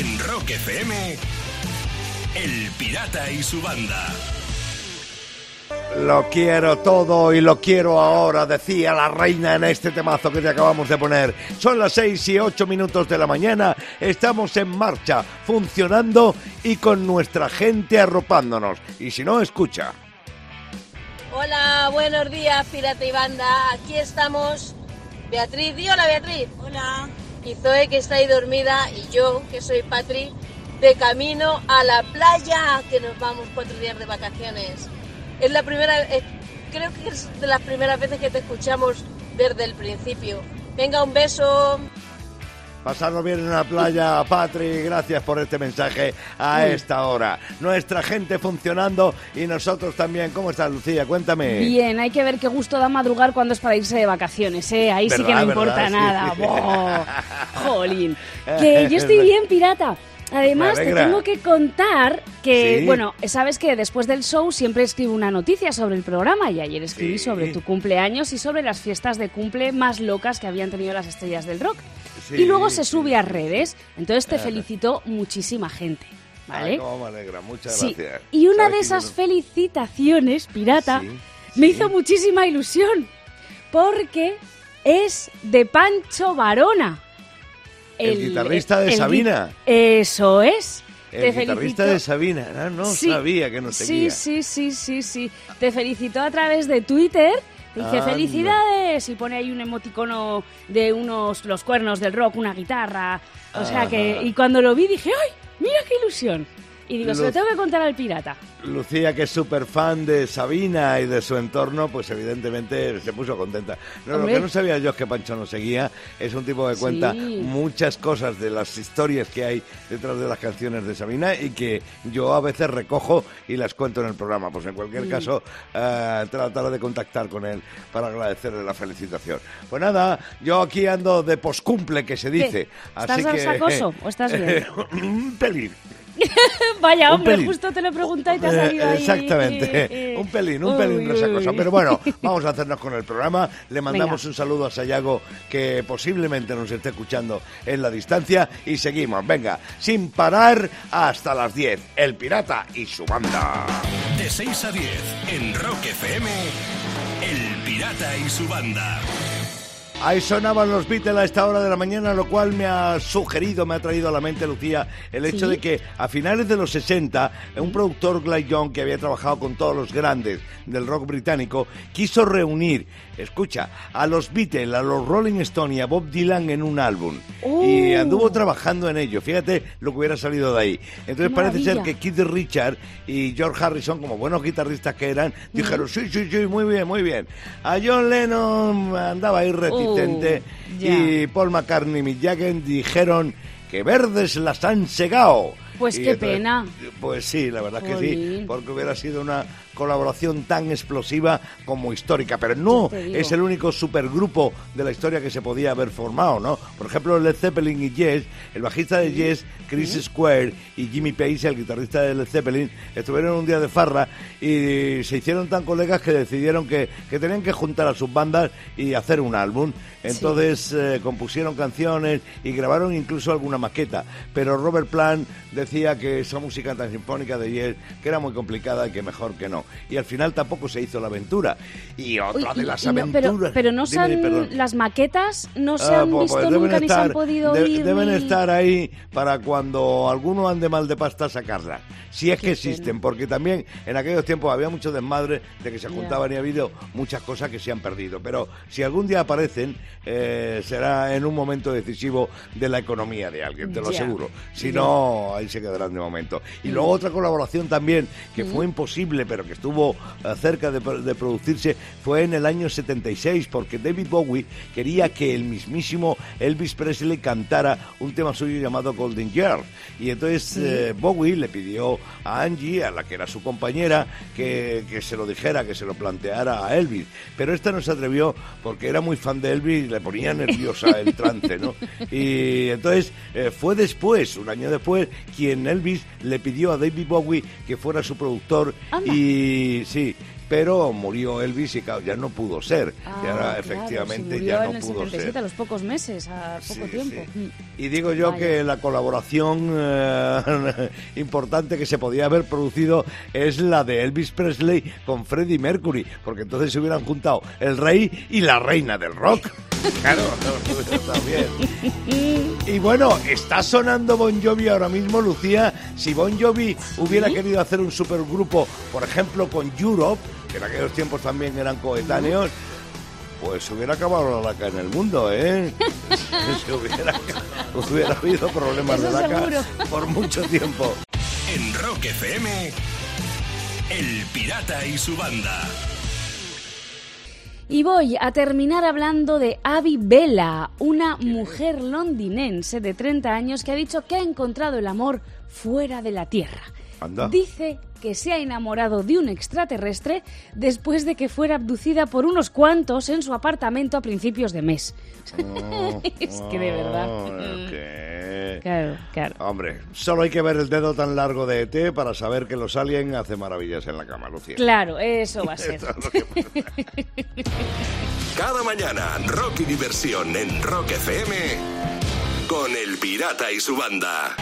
En Rock FM, El Pirata y su banda. Lo quiero todo y lo quiero ahora, decía la reina en este temazo que te acabamos de poner. Son las seis y ocho minutos de la mañana, estamos en marcha, funcionando y con nuestra gente arropándonos. Y si no, escucha. Hola, buenos días, Pirata y Banda. Aquí estamos. Beatriz, di hola Beatriz. Hola. Y Zoe que está ahí dormida y yo que soy Patri de camino a la playa que nos vamos cuatro días de vacaciones. Es la primera, creo que es de las primeras veces que te escuchamos desde el principio. Venga, un beso. Pasarlo bien en la playa, Patri, gracias por este mensaje a esta hora. Nuestra gente funcionando y nosotros también. ¿Cómo estás, Lucía? Cuéntame. Bien, hay que ver qué gusto da madrugar cuando es para irse de vacaciones, ¿eh? Ahí sí que no ¿Verdad, importa nada. Jolín. Que yo estoy bien, pirata. Además, te tengo que contar que, Sí. bueno, sabes que después del show siempre escribo una noticia sobre el programa y ayer escribí Sí. sobre tu cumpleaños y sobre las fiestas de cumple más locas que habían tenido las estrellas del rock. Sí, y luego se sí. sube a redes, entonces te felicitó muchísima gente, ¿vale? Ay, cómo me alegra, muchas Sí, gracias. y una de esas no- felicitaciones, pirata, Sí, me sí. hizo muchísima ilusión, porque es de Pancho Varona. El guitarrista de Sabina. Eso es. El Te guitarrista felicito. de Sabina. Ah, no Sí, sabía que Sí, seguía. sí, sí, sí, sí. Te felicitó a través de Twitter. Dice Anda. felicidades y pone ahí un emoticono de unos los cuernos del rock, una guitarra. O sea que y cuando lo vi dije, ¡ay, mira qué ilusión! Y digo, se lo tengo que contar al pirata. Lucía, que es súper fan de Sabina y de su entorno, pues evidentemente se puso contenta. No, lo que no sabía yo es que Pancho nos seguía. Es un tipo que cuenta Sí. muchas cosas de las historias que hay detrás de las canciones de Sabina y que yo a veces recojo y las cuento en el programa. Pues en cualquier Mm. caso, eh, trataré de contactar con él para agradecerle la felicitación. Pues nada, yo aquí ando de poscumple, que se dice. ¿Estás Así que, sacoso o estás bien? un pelín. Vaya, Un hombre, pelín. justo te lo he preguntado y te ha Eh, salido ahí. Exactamente, un pelín, un Uy, pelín resacoso. Pero bueno, vamos a hacernos con el programa. Le mandamos Venga. un saludo a Sayago que posiblemente nos esté escuchando en la distancia y seguimos, venga, sin parar hasta las 10. El pirata y su banda. De 6 a 10, en Rock FM, El Pirata y su banda. Ahí sonaban los Beatles a esta hora de la mañana, lo cual me ha sugerido, me ha traído a la mente, Lucía, el hecho Sí. de que a finales de los 60, un productor, Glyn Young, que había trabajado con todos los grandes del rock británico, quiso reunir, escucha, a los Beatles, a los Rolling Stones y a Bob Dylan en un álbum. Y ¡Oh! anduvo trabajando en ello. Fíjate lo que hubiera salido de ahí. Entonces ¡Qué parece ser que Keith Richard y George Harrison, como buenos guitarristas que eran, dijeron, sí, sí, sí, muy bien, muy bien. A John Lennon andaba ahí reticente Ya. y Paul McCartney y Mick Jagger dijeron que verdes las han segado. Pues Y qué pena. Pues sí, la verdad es que sí, porque hubiera sido una colaboración tan explosiva como histórica, pero no es el único supergrupo de la historia que se podía haber formado, ¿no? Por ejemplo, Led Zeppelin y Yes, el bajista de Yes, Chris Square y Jimmy Page, el guitarrista de Led Zeppelin, estuvieron un día de farra y se hicieron tan colegas que decidieron que, que tenían que juntar a sus bandas y hacer un álbum. Entonces eh, compusieron canciones y grabaron incluso alguna maqueta, pero Robert Plant decía que esa música tan sinfónica de Yes que era muy complicada y que mejor que no. Y al final tampoco se hizo la aventura. Y otra Uy, de las y no, aventuras. pero, pero no se han- las maquetas no se Ah, han pues, visto nunca ni se han podido de- oír. Deben ni- estar ahí para cuando alguno ande mal de pasta sacarlas. Si es que existen, pena. porque también en aquellos tiempos había mucho desmadre de que se juntaban y ha habido muchas cosas que se han perdido. Pero si algún día aparecen, eh, será en un momento decisivo de la economía de alguien, te lo aseguro. Si no, ahí se quedarán de momento. Y luego otra colaboración también, que fue imposible, pero que estuvo eh, cerca de, de producirse, fue en el año 76, porque David Bowie quería que el mismísimo Elvis Presley cantara un tema suyo llamado Golden Girl. Y entonces eh, Bowie le pidió a Angie, a la que era su compañera, que, que se lo dijera, que se lo planteara a Elvis. Pero esta no se atrevió porque era muy fan de Elvis y le ponía nerviosa el trance, ¿no? Y entonces eh, fue después, un año después, quien Elvis le pidió a David Bowie que fuera su productor Anda. y sí, pero murió Elvis y ya no pudo ser. Ah, y ahora claro, efectivamente se murió ya en no el pudo 77, ser. a los pocos meses, a poco Sí, tiempo. sí. Y digo yo Vaya. que la colaboración eh, importante que se podía haber producido es la de Elvis Presley con Freddie Mercury, porque entonces se hubieran juntado el rey y la reina del rock. Claro, bien. Y bueno, está sonando Bon Jovi ahora mismo, Lucía. Si Bon Jovi hubiera querido hacer un supergrupo, por ejemplo, con Europe, que en aquellos tiempos también eran coetáneos, pues hubiera acabado la laca en el mundo, ¿eh? Se hubiera, hubiera habido problemas de laca seguro. por mucho tiempo. En Rock FM, El Pirata y su banda. Y voy a terminar hablando de Abby Bella, una mujer londinense de 30 años que ha dicho que ha encontrado el amor fuera de la Tierra. Anda. Dice que se ha enamorado de un extraterrestre después de que fuera abducida por unos cuantos en su apartamento a principios de mes. es que de verdad. Oh, ¿qué? Claro, claro. Hombre, solo hay que ver el dedo tan largo de ET para saber que los aliens hacen maravillas en la cama, Lucía. Claro, eso va a ser. Cada mañana, rock y diversión en Rock FM con El Pirata y su banda.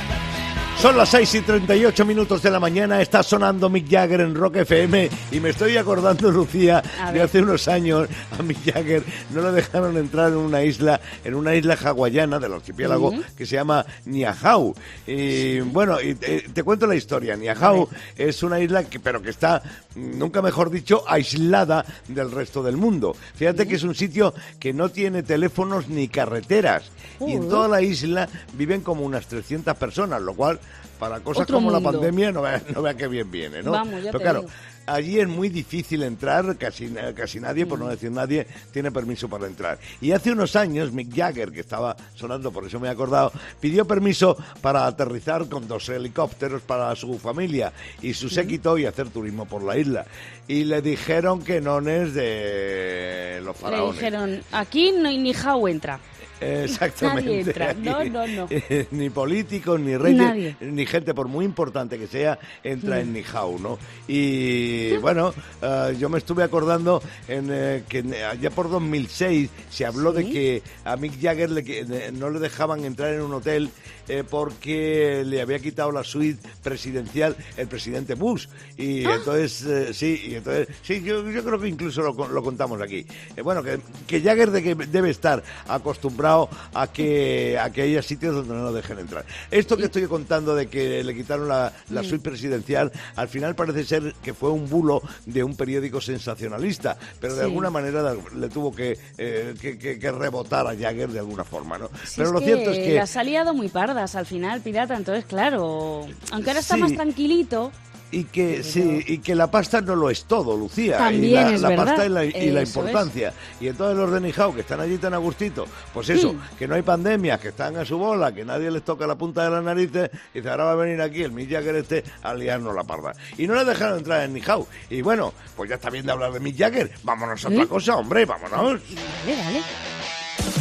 Son las 6 y 38 minutos de la mañana, está sonando Mick Jagger en Rock FM y me estoy acordando, Lucía, de hace unos años a Mick Jagger. No le dejaron entrar en una isla, en una isla hawaiana del archipiélago que se llama Niahau. Y bueno, y te, te cuento la historia. Niahau es una isla que, pero que está, nunca mejor dicho, aislada del resto del mundo. Fíjate que es un sitio que no tiene teléfonos ni carreteras. Y en toda la isla viven como unas 300 personas, lo cual para cosas Otro como la pandemia no vea, no vea qué bien viene, ¿no? Vamos, ya Pero te claro, digo. allí es muy difícil entrar, casi, casi nadie, por Mm. no decir nadie, tiene permiso para entrar. Y hace unos años Mick Jagger, que estaba sonando, por eso me he acordado, pidió permiso para aterrizar con dos helicópteros para su familia y su séquito y hacer turismo por la isla. Y le dijeron que no es de los Le faraones. dijeron, aquí no, ni Jau entra. Exactamente. Nadie entra. No, no, no. ni políticos, ni reyes, Nadie. ni gente, por muy importante que sea, entra en Nihau, ¿no? Y bueno, eh, yo me estuve acordando en, eh, que allá por 2006 se habló de que a Mick Jagger le eh, no le dejaban entrar en un hotel eh, porque le había quitado la suite presidencial el presidente Bush. Y Ah. entonces, eh, sí, y entonces, sí, yo, yo creo que incluso lo, lo contamos aquí. Eh, bueno, que, que Jagger de que debe estar acostumbrado a que, a que haya sitios donde no lo dejen entrar. Esto que estoy contando de que le quitaron la, la suite presidencial, al final parece ser que fue un bulo de un periódico sensacionalista, pero de Sí. alguna manera le tuvo que, eh, que, que- que rebotar a Jagger de alguna forma, ¿no? Pero lo cierto es que... las ha liado muy pardas al final, pirata, entonces claro, aunque ahora está Sí. más tranquilito, Y que sí, y que la pasta no lo es todo, Lucía. y También la, es la verdad. pasta y la, y la Eso importancia. Y entonces los de Nijao, que están allí tan a gustito, pues eso, que no hay pandemia, que están a su bola, que nadie les toca la punta de las narices, y dice, ahora va a venir aquí el Mick Jagger este a liarnos la parda. Y no le dejaron entrar en Nijao. Y bueno, pues ya está bien de hablar de Mick Jagger. Vámonos a otra ¿Sí? cosa, hombre, vámonos. dale, dale.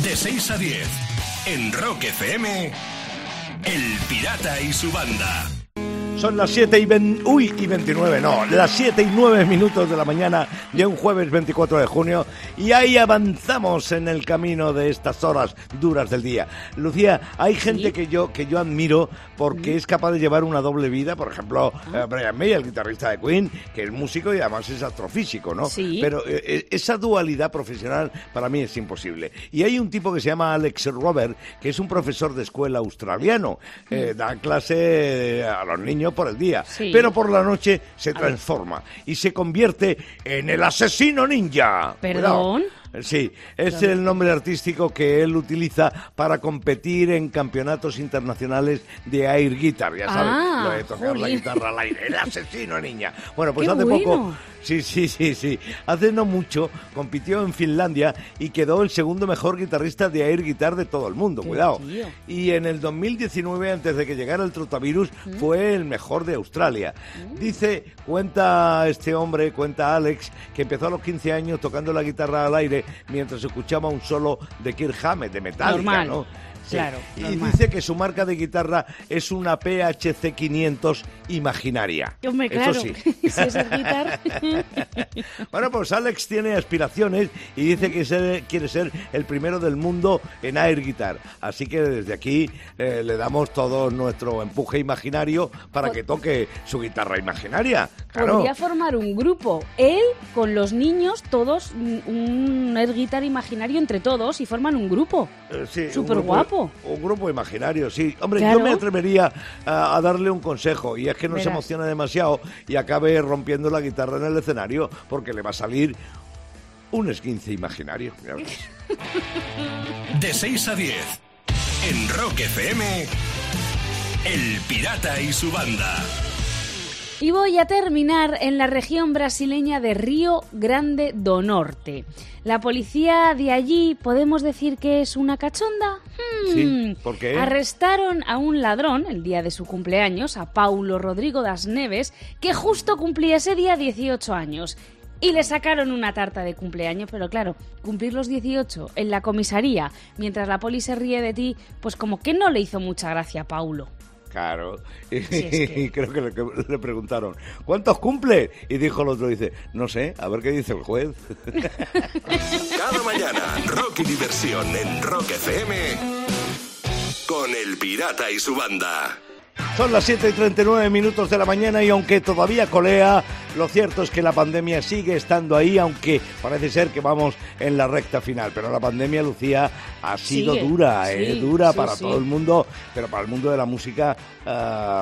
De 6 a 10, en Rock FM, El Pirata y su banda. Son las 7 y, ven- uy, y 29, no, las 7 y 9 minutos de la mañana de un jueves 24 de junio y ahí avanzamos en el camino de estas horas duras del día. Lucía, hay gente que yo que yo admiro porque es capaz de llevar una doble vida, por ejemplo, Ah. eh, Brian May, el guitarrista de Queen, que es músico y además es astrofísico, ¿no? Sí. Pero eh, eh, esa dualidad profesional para mí es imposible. Y hay un tipo que se llama Alex Robert, que es un profesor de escuela australiano, eh, da clase a los niños por el día, Sí. pero por la noche se transforma y se convierte en el asesino ninja. ¿Perdón? Cuidado. Sí, es el nombre artístico que él utiliza para competir en campeonatos internacionales de air guitar, ya sabes, Ah, lo de tocar la guitarra al aire, el asesino niña. Bueno, pues Qué hace poco. Sí, sí, sí, sí. Hace no mucho compitió en Finlandia y quedó el segundo mejor guitarrista de air guitar de todo el mundo. Qué Cuidado. tío. Y en el 2019, antes de que llegara el trotavirus, fue el mejor de Australia. Dice, cuenta este hombre, cuenta Alex, que empezó a los 15 años tocando la guitarra al aire mientras escuchaba un solo de Kirk Hammett, de Metallica, Normal. ¿no? Claro. Y normal. dice que su marca de guitarra es una PHC 500 imaginaria. Hombre, Eso claro. sí. si es el guitar. Bueno, pues Alex tiene aspiraciones y dice que quiere ser el primero del mundo en air guitar. Así que desde aquí eh, le damos todo nuestro empuje imaginario para que toque su guitarra imaginaria. Claro. Podría formar un grupo. Él con los niños, todos un- air guitar imaginario entre todos y forman un grupo. Eh, sí, Súper grupo-. Un grupo imaginario, sí. Hombre, Claro. yo me atrevería a, a darle un consejo y es que no se emocione demasiado y acabe rompiendo la guitarra en el escenario porque le va a salir un esguince imaginario. De 6 a 10. En Rock FM. El Pirata y su banda. Y voy a terminar en la región brasileña de Río Grande do Norte. La policía de allí, ¿podemos decir que es una cachonda? Hmm. Sí, ¿por qué? Arrestaron a un ladrón el día de su cumpleaños, a Paulo Rodrigo das Neves, que justo cumplía ese día 18 años. Y le sacaron una tarta de cumpleaños, pero claro, cumplir los 18 en la comisaría mientras la poli se ríe de ti, pues como que no le hizo mucha gracia a Paulo. Claro. Y es que- creo que le, que le preguntaron, ¿cuántos cumple? Y dijo el otro, dice, no sé, a ver qué dice el juez. Cada mañana, rock y diversión en Rock FM. Con el Pirata y su banda. Son las 7 y 39 minutos de la mañana y aunque todavía colea, lo cierto es que la pandemia sigue estando ahí, aunque parece ser que vamos en la recta final. Pero la pandemia, Lucía, ha sido Sigue, dura, ¿eh? sí, dura sí, para sí. todo el mundo, pero para el mundo de la música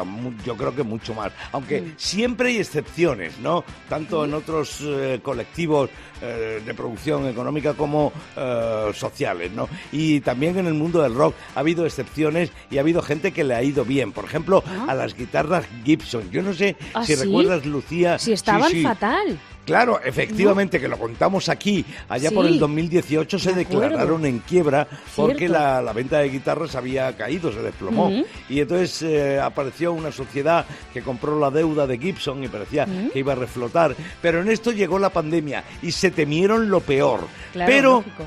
mu- yo creo que mucho más. Aunque Mm. siempre hay excepciones, ¿no? Tanto en otros eh, colectivos eh, de producción económica como eh, sociales, ¿no? Y también en el mundo del rock ha habido excepciones y ha habido gente que le ha ido bien. Por ejemplo, Ah. a las guitarras Gibson. Yo no sé ¿Ah, si recuerdas, Lucía. Si estaban sí, sí. fatal. Claro, efectivamente, que lo contamos aquí. Allá por el 2018 se declararon en quiebra porque la, la venta de guitarras había caído, se desplomó. Y entonces eh, apareció una sociedad que compró la deuda de Gibson y parecía que iba a reflotar. Pero en esto llegó la pandemia y se temieron lo peor. Claro, Pero lógico.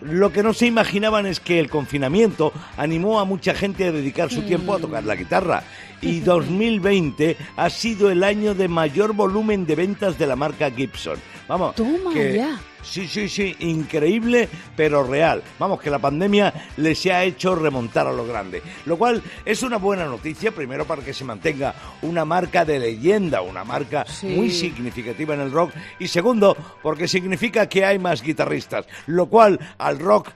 Lo que no se imaginaban es que el confinamiento animó a mucha gente a dedicar su tiempo Mm. a tocar la guitarra. Y 2020 ha sido el año de mayor volumen de ventas de la marca Gibson. Vamos, Toma que- ya. Sí, sí, sí, increíble, pero real. Vamos, que la pandemia les ha hecho remontar a lo grande. Lo cual es una buena noticia, primero para que se mantenga una marca de leyenda, una marca Sí. muy significativa en el rock. Y segundo, porque significa que hay más guitarristas. Lo cual al rock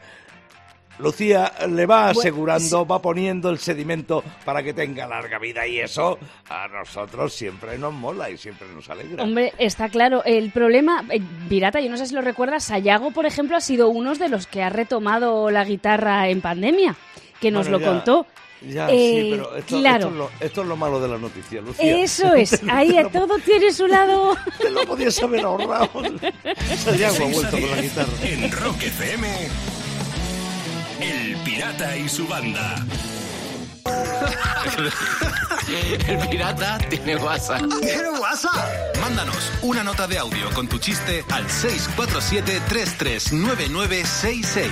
Lucía le va Bueno, asegurando, va poniendo el sedimento para que tenga larga vida y eso a nosotros siempre nos mola y siempre nos alegra. Hombre, está claro. El problema, eh, Pirata, yo no sé si lo recuerdas, Sayago, por ejemplo, ha sido uno de los que ha retomado la guitarra en pandemia, que nos Bueno, lo ya, contó. Ya, Eh, sí, pero esto, claro. esto es lo, esto es lo malo de las noticias, Lucía. Eso es, ahí a todo tiene su lado. Te lo podías haber ahorrado. Sayago ha vuelto con la 10, guitarra. En Rock FM. El Pirata y su banda. El pirata tiene WhatsApp. ¿Tiene WhatsApp? Mándanos una nota de audio con tu chiste al 647-339966.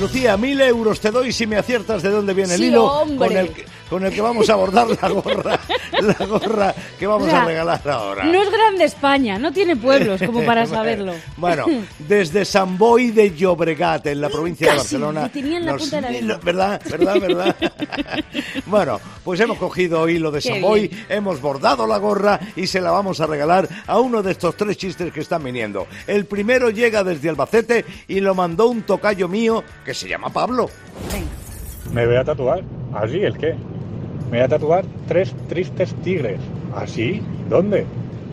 Lucía, mil euros te doy si me aciertas de dónde viene el Sí, hilo hombre. con el, que, con el que vamos a abordar la gorra, la gorra que vamos O sea, a regalar ahora. No es grande España, no tiene pueblos como para saberlo. Bueno, desde San Boi de Llobregat, en la provincia de Barcelona. lo tenía en la punta de la lengua. ¿Verdad? ¿Verdad? ¿Verdad? bueno, pues hemos cogido hilo de Qué San Boi, bien. hemos bordado la gorra y se la vamos a regalar a uno de estos tres chistes que están viniendo. El primero llega desde Albacete y lo mandó un tocayo mío que se llama Pablo. Venga. Me voy a tatuar. ¿Así el qué? Me voy a tatuar tres tristes tigres. ¿Así? ¿Dónde?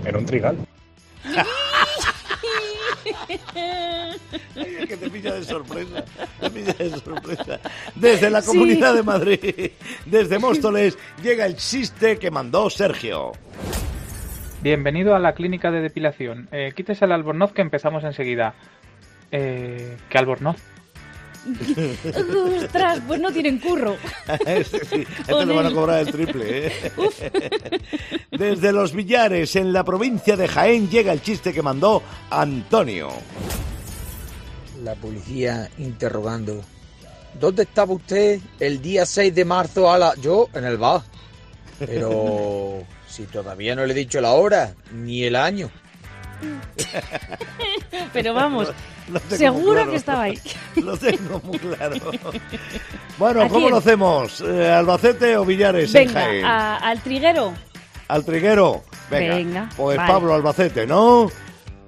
En un trigal. Ay, es que te pilla de sorpresa, te pilla de sorpresa. Desde la Sí. Comunidad de Madrid, desde Móstoles, llega el chiste que mandó Sergio. Bienvenido a la clínica de depilación. Eh, quítese el albornoz que empezamos enseguida. Eh, ¿Qué albornoz? Ostras, pues no tienen curro. Este, sí, este le van a cobrar el triple. ¿eh? Desde Los Villares, en la provincia de Jaén, llega el chiste que mandó Antonio. La policía interrogando ¿dónde estaba usted el día 6 de marzo a la... Yo, en el bar. Pero si todavía no le he dicho la hora, ni el año. Pero vamos, Lo seguro claro. que estaba ahí. Lo tengo muy claro. Bueno, ¿A ¿cómo quién? lo hacemos? Eh, ¿Albacete o Villares en Venga, Jaén? a- al triguero. Al triguero. Venga. Venga, Pues vale. Pablo Albacete, ¿no?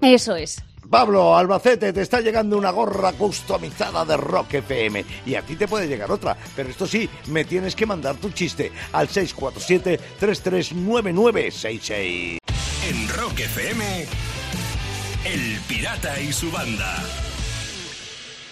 Eso es. Pablo Albacete, te está llegando una gorra customizada de Rock FM. Y a ti te puede llegar otra. Pero esto sí, me tienes que mandar tu chiste al 647-339966. En Rock FM, El Pirata y su banda.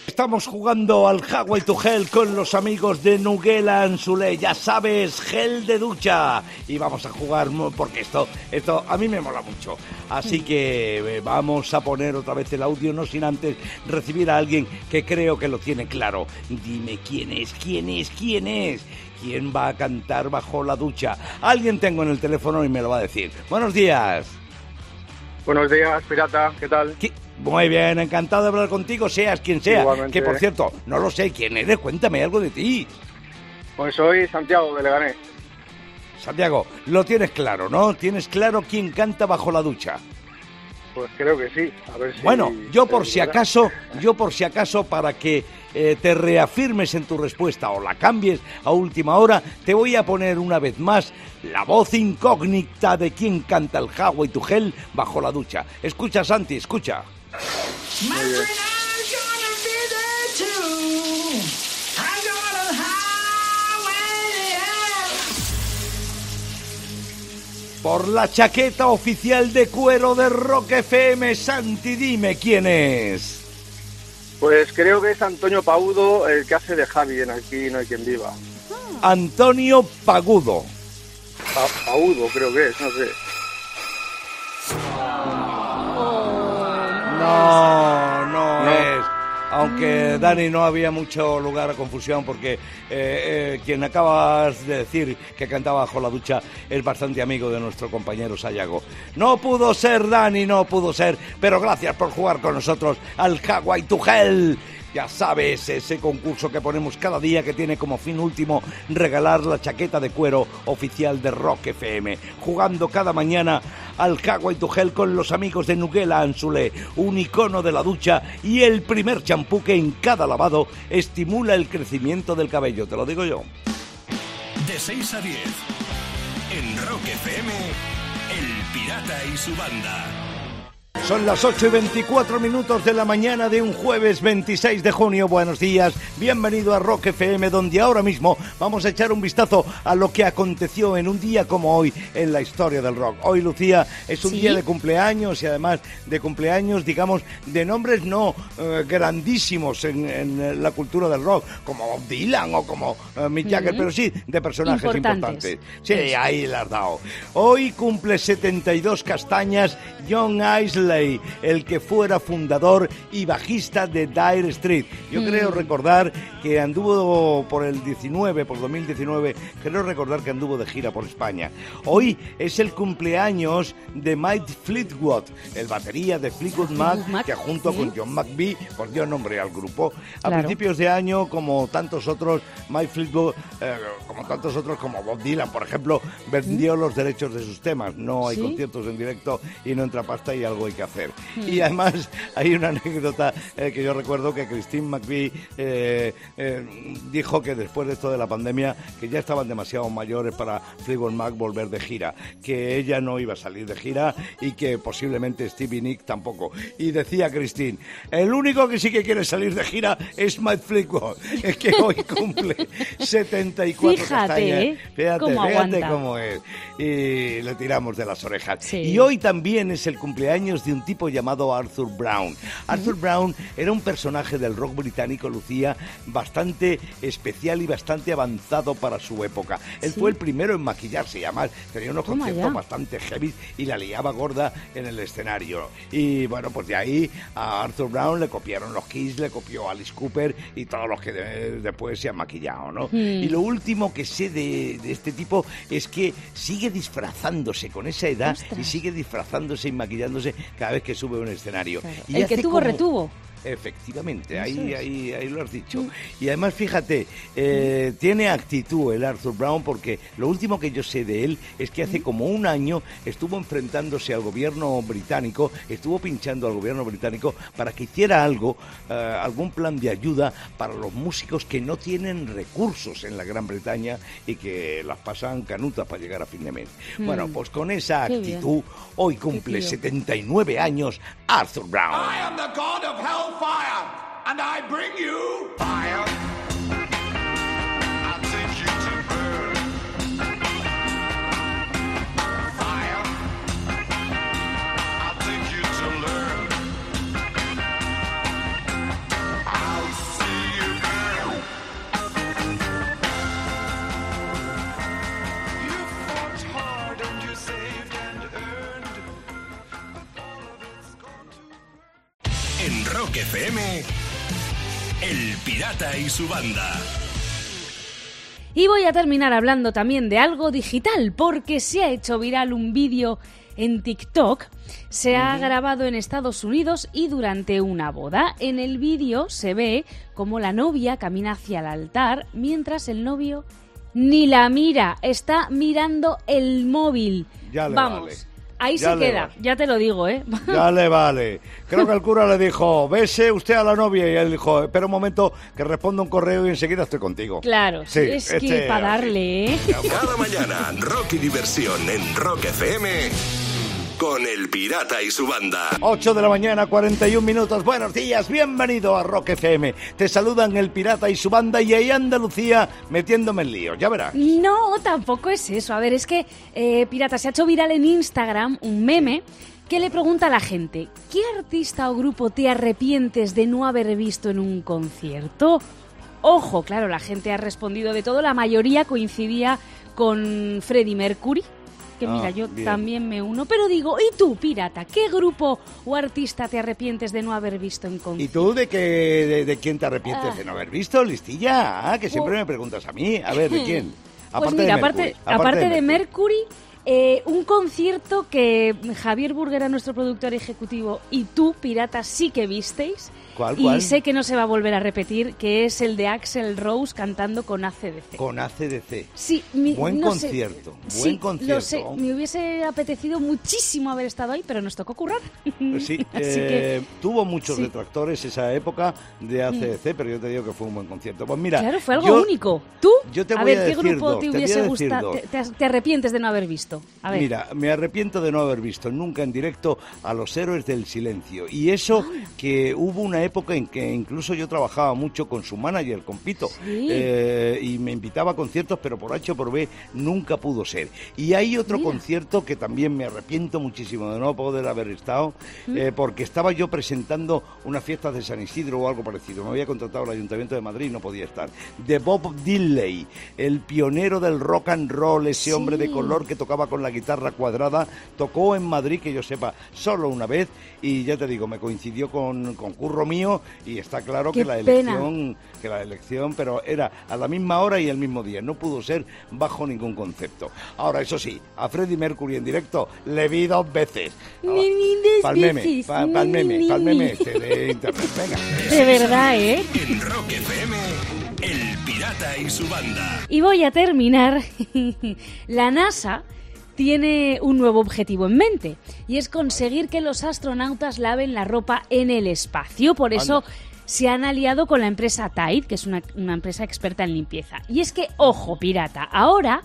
Estamos jugando al Hawaii to Hell con los amigos de Nuguela Anzulé. Ya sabes, gel de ducha. Y vamos a jugar porque esto, esto a mí me mola mucho. Así que eh, vamos a poner otra vez el audio, no sin antes recibir a alguien que creo que lo tiene claro. Dime quién es, quién es, quién es. ¿Quién va a cantar bajo la ducha? Alguien tengo en el teléfono y me lo va a decir. Buenos días. Buenos días, pirata, ¿qué tal? ¿Qué? Muy bien, encantado de hablar contigo, seas quien sea. Igualmente. Que por cierto, no lo sé quién eres, cuéntame algo de ti. Pues soy Santiago de Leganés. Santiago, lo tienes claro, ¿no? Tienes claro quién canta bajo la ducha. Pues creo que sí. A ver si Bueno, yo por si acaso, yo por si acaso, para que eh, te reafirmes en tu respuesta o la cambies a última hora, te voy a poner una vez más la voz incógnita de quién canta el Hawaii to Hell bajo la ducha. Escucha, Santi, escucha. Por la chaqueta oficial de cuero de Rock FM, Santi, dime quién es. Pues creo que es Antonio Paudo el que hace de Javi en Aquí no hay quien viva. Antonio Pagudo. Pa- Paudo creo que es, no sé. No. Aunque Dani no había mucho lugar a confusión porque eh, eh, quien acabas de decir que cantaba bajo la ducha es bastante amigo de nuestro compañero Sayago. No pudo ser Dani, no pudo ser, pero gracias por jugar con nosotros al Hawaii to Hell. Ya sabes, ese concurso que ponemos cada día que tiene como fin último regalar la chaqueta de cuero oficial de Rock FM. Jugando cada mañana al Hawaii to Hell con los amigos de Nuguela Ansule, un icono de la ducha y el primer champú que en cada lavado estimula el crecimiento del cabello. Te lo digo yo. De 6 a 10. En Rock FM, El Pirata y su banda. Son las 8 y 24 minutos de la mañana de un jueves 26 de junio. Buenos días, bienvenido a Rock FM, donde ahora mismo vamos a echar un vistazo a lo que aconteció en un día como hoy en la historia del rock. Hoy, Lucía, es un Sí. día de cumpleaños y además de cumpleaños, digamos, de nombres no eh, grandísimos en, en, eh, la cultura del rock, como Dylan o como eh, Mick Jagger, pero sí de personajes Importantes. importantes. Sí, ahí la has dado. Hoy cumple 72 castañas John El que fuera fundador y bajista de Dire Street. Yo Mm. creo recordar que anduvo por el 19, por 2019, creo recordar que anduvo de gira por España. Hoy es el cumpleaños de Mike Fleetwood, el batería de Fleetwood Mac, Mac, que junto sí. con John McVie pues dio nombre al grupo. A Claro. principios de año, como tantos otros, Mike Fleetwood, eh, como tantos otros, como Bob Dylan, por ejemplo, vendió los derechos de sus temas. No hay ¿Sí? conciertos en directo y no entra pasta y algo hay que hacer. Y además hay una anécdota eh, que yo recuerdo que Christine McVie eh, eh, dijo que después de esto de la pandemia, que ya estaban demasiado mayores para Fleetwood Mac volver de gira, que ella no iba a salir de gira y que posiblemente Stevie Nick tampoco. Y decía Christine, el único que sí que quiere salir de gira es Mike Fleetwood, es que hoy cumple 74 Fíjate, castañas. ¿eh? Fíjate, Cómo fíjate aguanta. cómo es. Y le tiramos de las orejas. Sí. Y hoy también es el cumpleaños de un tipo llamado Arthur Brown. Arthur Brown era un personaje del rock británico, Lucía, bastante especial y bastante avanzado para su época. Él Sí. fue el primero en maquillarse y además tenía unos conciertos bastante heavy y la liaba gorda en el escenario. Y bueno, pues de ahí a Arthur Brown le copiaron los Kiss, le copió Alice Cooper y todos los que de- después se han maquillado, ¿no? Hmm. Y lo último que sé de, de este tipo es que sigue disfrazándose con esa edad Ostras. y sigue disfrazándose y maquillándose cada vez que sube a un escenario. Claro. Y El que tuvo, como- retuvo. Efectivamente, ahí, ahí, ahí lo has dicho. Y además, fíjate, eh, tiene actitud el Arthur Brown porque lo último que yo sé de él es que hace como un año estuvo enfrentándose al gobierno británico, estuvo pinchando al gobierno británico para que hiciera algo, eh, algún plan de ayuda para los músicos que no tienen recursos en la Gran Bretaña y que las pasan canutas para llegar a fin de mes. Mm. Bueno, pues con esa actitud, hoy cumple tío. 79 años Arthur Brown. I am the god of hellfire, and I bring you fire. Rock FM, El Pirata y su banda. Y voy a terminar hablando también de algo digital, porque se ha hecho viral un vídeo en TikTok. Se ha grabado en Estados Unidos y durante una boda. En el vídeo se ve como la novia camina hacia el altar mientras el novio ni la mira, está mirando el móvil. Ya le Vamos, vale. Ahí Ya se queda, vale. ya te lo digo, ¿eh? Ya le vale. Creo que el cura le dijo, bese usted a la novia. Y él dijo, espera un momento que responda un correo y enseguida estoy contigo. Claro, Sí, es que este, para darle, ¿eh? Cada mañana, Rock y diversión en Rock FM con El Pirata y su banda. 8 de la mañana, 41 minutos. Buenos días, bienvenido a Rock FM. Te saludan el pirata y su banda y ahí Andalucía metiéndome en lío. Ya verás. No, tampoco es eso. A ver, es que eh, Pirata se ha hecho viral en Instagram un meme que le pregunta a la gente, ¿qué artista o grupo te arrepientes de no haber visto en un concierto? Ojo, claro, la gente ha respondido de todo, la mayoría coincidía con Freddie Mercury. Que Ah, mira, yo bien. también me uno. Pero digo, ¿y tú, pirata? ¿Qué grupo o artista te arrepientes de no haber visto en ¿Y concierto? tú de, qué, de, de quién te arrepientes Ah. de no haber visto, listilla? Ah, que siempre me preguntas a mí. A ver, ¿de quién? Pues de mira, Mercury, aparte, aparte de Mercury. Mercury, eh, un concierto que Javier Burguera, nuestro productor ejecutivo, y tú, Pirata, sí que visteis. ¿Cuál, y sé que no se va a volver a repetir, que es el de Axel Rose cantando con ACDC. Con ACDC. Sí, mi- Buen no sé- concierto, sí, buen Lo concierto. sé, me hubiese apetecido muchísimo haber estado ahí, pero nos tocó currar. Sí, Así eh, que, tuvo muchos sí. Mm. detractores esa época de ACDC, pero yo te digo que fue un buen concierto. Pues mira, claro, fue algo yo- único. ¿Tú? yo te a voy ver, a ¿qué grupo dos, te a hubiese gustado? Te, te- te arrepientes de no haber visto? A ver. Mira, me arrepiento de no haber visto nunca en directo a los héroes del silencio. Y eso que hubo una época en que incluso yo trabajaba mucho con su manager, con Pito, Sí. eh, y me invitaba a conciertos, pero por H o por B nunca pudo ser. Y hay otro Mira. concierto que también me arrepiento muchísimo de no poder haber estado, eh, porque estaba yo presentando unas fiestas de San Isidro o algo parecido. Me había contratado el Ayuntamiento de Madrid y no podía estar. De Bob Dylan, el pionero del rock and roll, ese hombre de color que tocaba con la guitarra cuadrada, tocó en Madrid, que yo sepa, solo una vez, y ya te digo, me coincidió con, con curro mío, y está claro Qué que la pena. elección, que la elección, pero era a la misma hora y el mismo día, no pudo ser bajo ningún concepto. Ahora, eso sí, a Freddie Mercury en directo le vi dos veces. Ni, ni dos Pal meme, veces, pa- ni, pal meme, ni, pal ni. meme este de internet. Venga. De verdad, ¿eh? En Rock FM, El Pirata y su banda. Y voy a terminar. La NASA tiene un nuevo objetivo en mente y es conseguir que los astronautas laven la ropa en el espacio. Por eso Anda. se han aliado con la empresa Tide, que es una, una empresa experta en limpieza. Y es que, ojo, pirata, ahora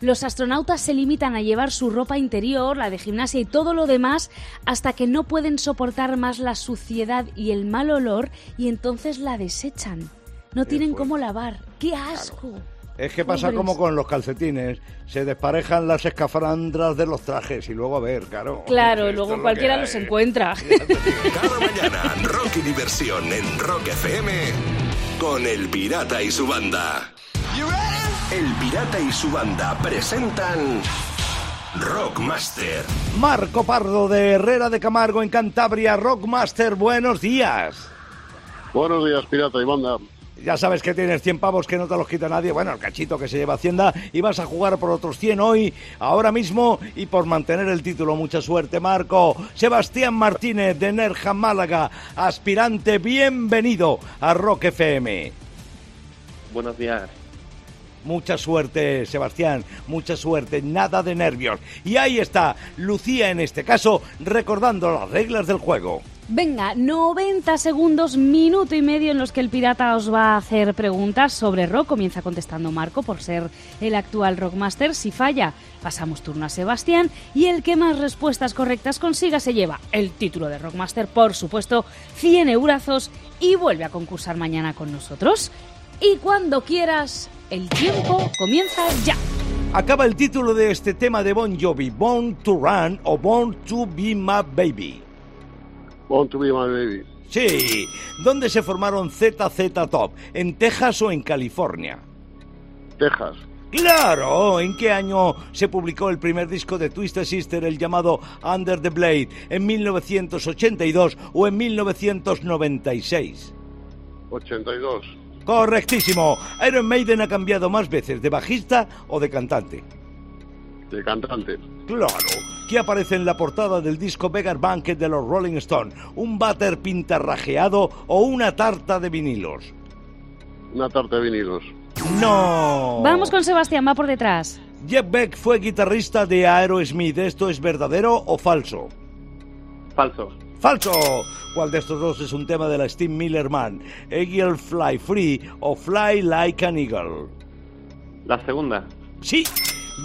los astronautas se limitan a llevar su ropa interior, la de gimnasia y todo lo demás hasta que no pueden soportar más la suciedad y el mal olor y entonces la desechan. No tienen cómo lavar. ¡Qué asco! Es que pasa como con los calcetines, se desparejan las escafandras de los trajes y luego a ver, claro. Claro, luego lo cualquiera los encuentra. Cada mañana, Rock y diversión en Rock FM con El Pirata y su banda. El Pirata y su banda presentan Rockmaster. Marco Pardo de Herrera de Camargo en Cantabria, Rockmaster, buenos días. Buenos días, pirata y banda. Ya sabes que tienes 100 pavos que no te los quita nadie. Bueno, el cachito que se lleva Hacienda. Y vas a jugar por otros 100 hoy, ahora mismo. Y por mantener el título. Mucha suerte, Marco. Sebastián Martínez de Nerja Málaga. Aspirante, bienvenido a Rock FM. Buenos días. Mucha suerte, Sebastián, mucha suerte, nada de nervios. Y ahí está, Lucía en este caso, recordando las reglas del juego. Venga, 90 segundos, minuto y medio en los que el pirata os va a hacer preguntas sobre rock. Comienza contestando Marco por ser el actual rockmaster. Si falla, pasamos turno a Sebastián y el que más respuestas correctas consiga se lleva el título de rockmaster, por supuesto, 100 eurazos y vuelve a concursar mañana con nosotros. Y cuando quieras, el tiempo comienza ya. Acaba el título de este tema de Bon Jovi, Born to Run o Born to Be My Baby. Born to be my baby. Sí, ¿dónde se formaron ZZ Top? ¿En Texas o en California? Texas. Claro, ¿en qué año se publicó el primer disco de Twisted Sister, el llamado Under the Blade? ¿En 1982 o en 1996? 82. Correctísimo. Iron Maiden ha cambiado más veces de bajista o de cantante. De cantante. Claro. ¿Qué aparece en la portada del disco Beggar Banquet de los Rolling Stones? ¿Un váter pintarrajeado o una tarta de vinilos? Una tarta de vinilos. No. Vamos con Sebastián, va por detrás. Jeff Beck fue guitarrista de Aerosmith. ¿Esto es verdadero o falso? Falso. ¡Falso! ¿Cuál de estos dos es un tema de la Steve Miller Man? ¿Eagle Fly Free o Fly Like an Eagle? La segunda. Sí.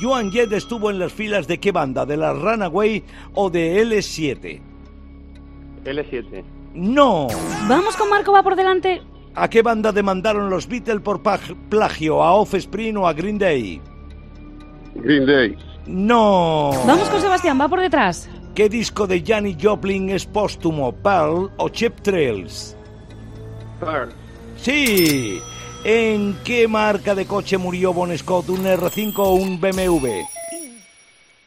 Joan Jett estuvo en las filas de qué banda? ¿De la Runaway o de L7? L7. No. Vamos con Marco, va por delante. ¿A qué banda demandaron los Beatles por plagio? ¿A Offspring o a Green Day? Green Day. No. Vamos con Sebastián, va por detrás. ¿Qué disco de Janis Joplin es póstumo? ¿Pearl o Chip Trails? Pearl. Sí. ¿En qué marca de coche murió Bon Scott? ¿Un R5 o un BMW?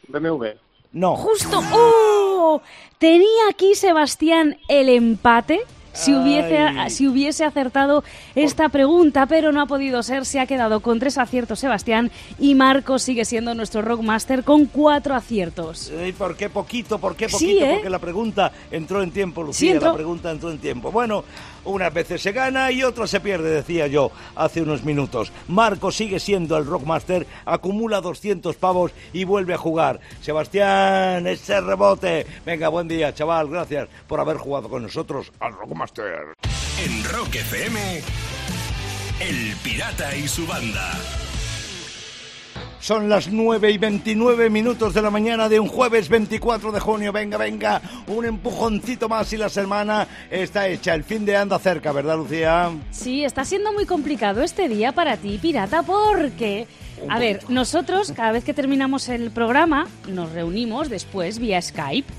BMW. No. Justo. ¡Oh! Tenía aquí Sebastián el empate. Si hubiese, si hubiese acertado esta pregunta, pero no ha podido ser, se ha quedado con tres aciertos Sebastián y Marco sigue siendo nuestro rockmaster con cuatro aciertos. ¿Y por qué poquito? ¿Por qué Sí, poquito? ¿eh? Porque la pregunta entró en tiempo, Sí, Lucía. entró. La pregunta entró en tiempo. Bueno, unas veces se gana y otras se pierde, decía yo hace unos minutos. Marco sigue siendo el Rockmaster, acumula 200 pavos y vuelve a jugar. Sebastián, ese rebote. Venga, buen día, chaval. Gracias por haber jugado con nosotros al Rockmaster. En Rock FM, El Pirata y su banda. Son las 9 y 29 minutos de la mañana de un jueves 24 de junio. Venga, venga, un empujoncito más y la semana está hecha. El fin de anda cerca, ¿verdad, Lucía? Sí, está siendo muy complicado este día para ti, pirata, porque... A ver, nosotros cada vez que terminamos el programa nos reunimos después vía Skype.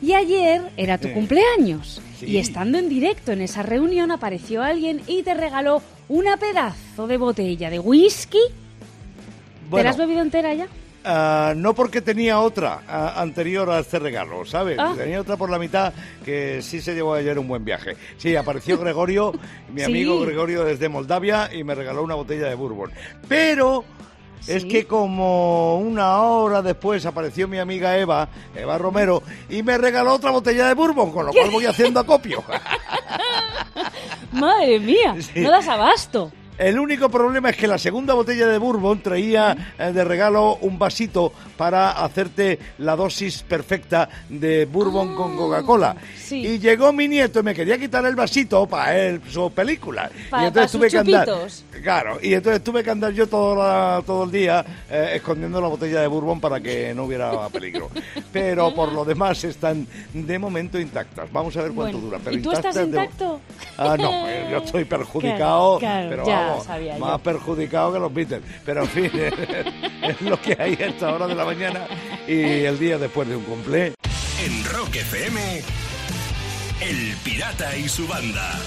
Y ayer era tu cumpleaños. Sí. Y estando en directo en esa reunión apareció alguien y te regaló una pedazo de botella de whisky. ¿Te Bueno. la has bebido entera ya? Ah, no porque tenía otra ah, anterior a este regalo, ¿sabes? Ah. Tenía otra por la mitad que sí se llevó ayer un buen viaje. Sí, apareció Gregorio, mi Sí. amigo Gregorio desde Moldavia, y me regaló una botella de bourbon. Pero es Sí. que como una hora después apareció mi amiga Eva, Eva Romero, y me regaló otra botella de bourbon, con lo cual voy haciendo acopio. Madre mía, Sí. no das abasto. El único problema es que la segunda botella de bourbon traía eh, de regalo un vasito para hacerte la dosis perfecta de bourbon con Coca-Cola. Ah, sí. Y llegó mi nieto y me quería quitar el vasito para él, su película. Pa- y entonces pa' tuve sus que andar. chupitos. Claro, y entonces tuve que andar yo todo, la- todo el día eh, escondiendo la botella de bourbon para que no hubiera peligro. Pero por lo demás están de momento intactas. Vamos a ver cuánto Bueno, dura. Pero ¿Y tú estás intactas de- intacto? Ah, no, eh, yo estoy perjudicado, Claro, pero ya vamos, sabía yo. más perjudicado que los Beatles. Pero en fin, es lo que hay a esta hora de la mañana y el día después de un cumple. En Rock FM, El Pirata y su banda.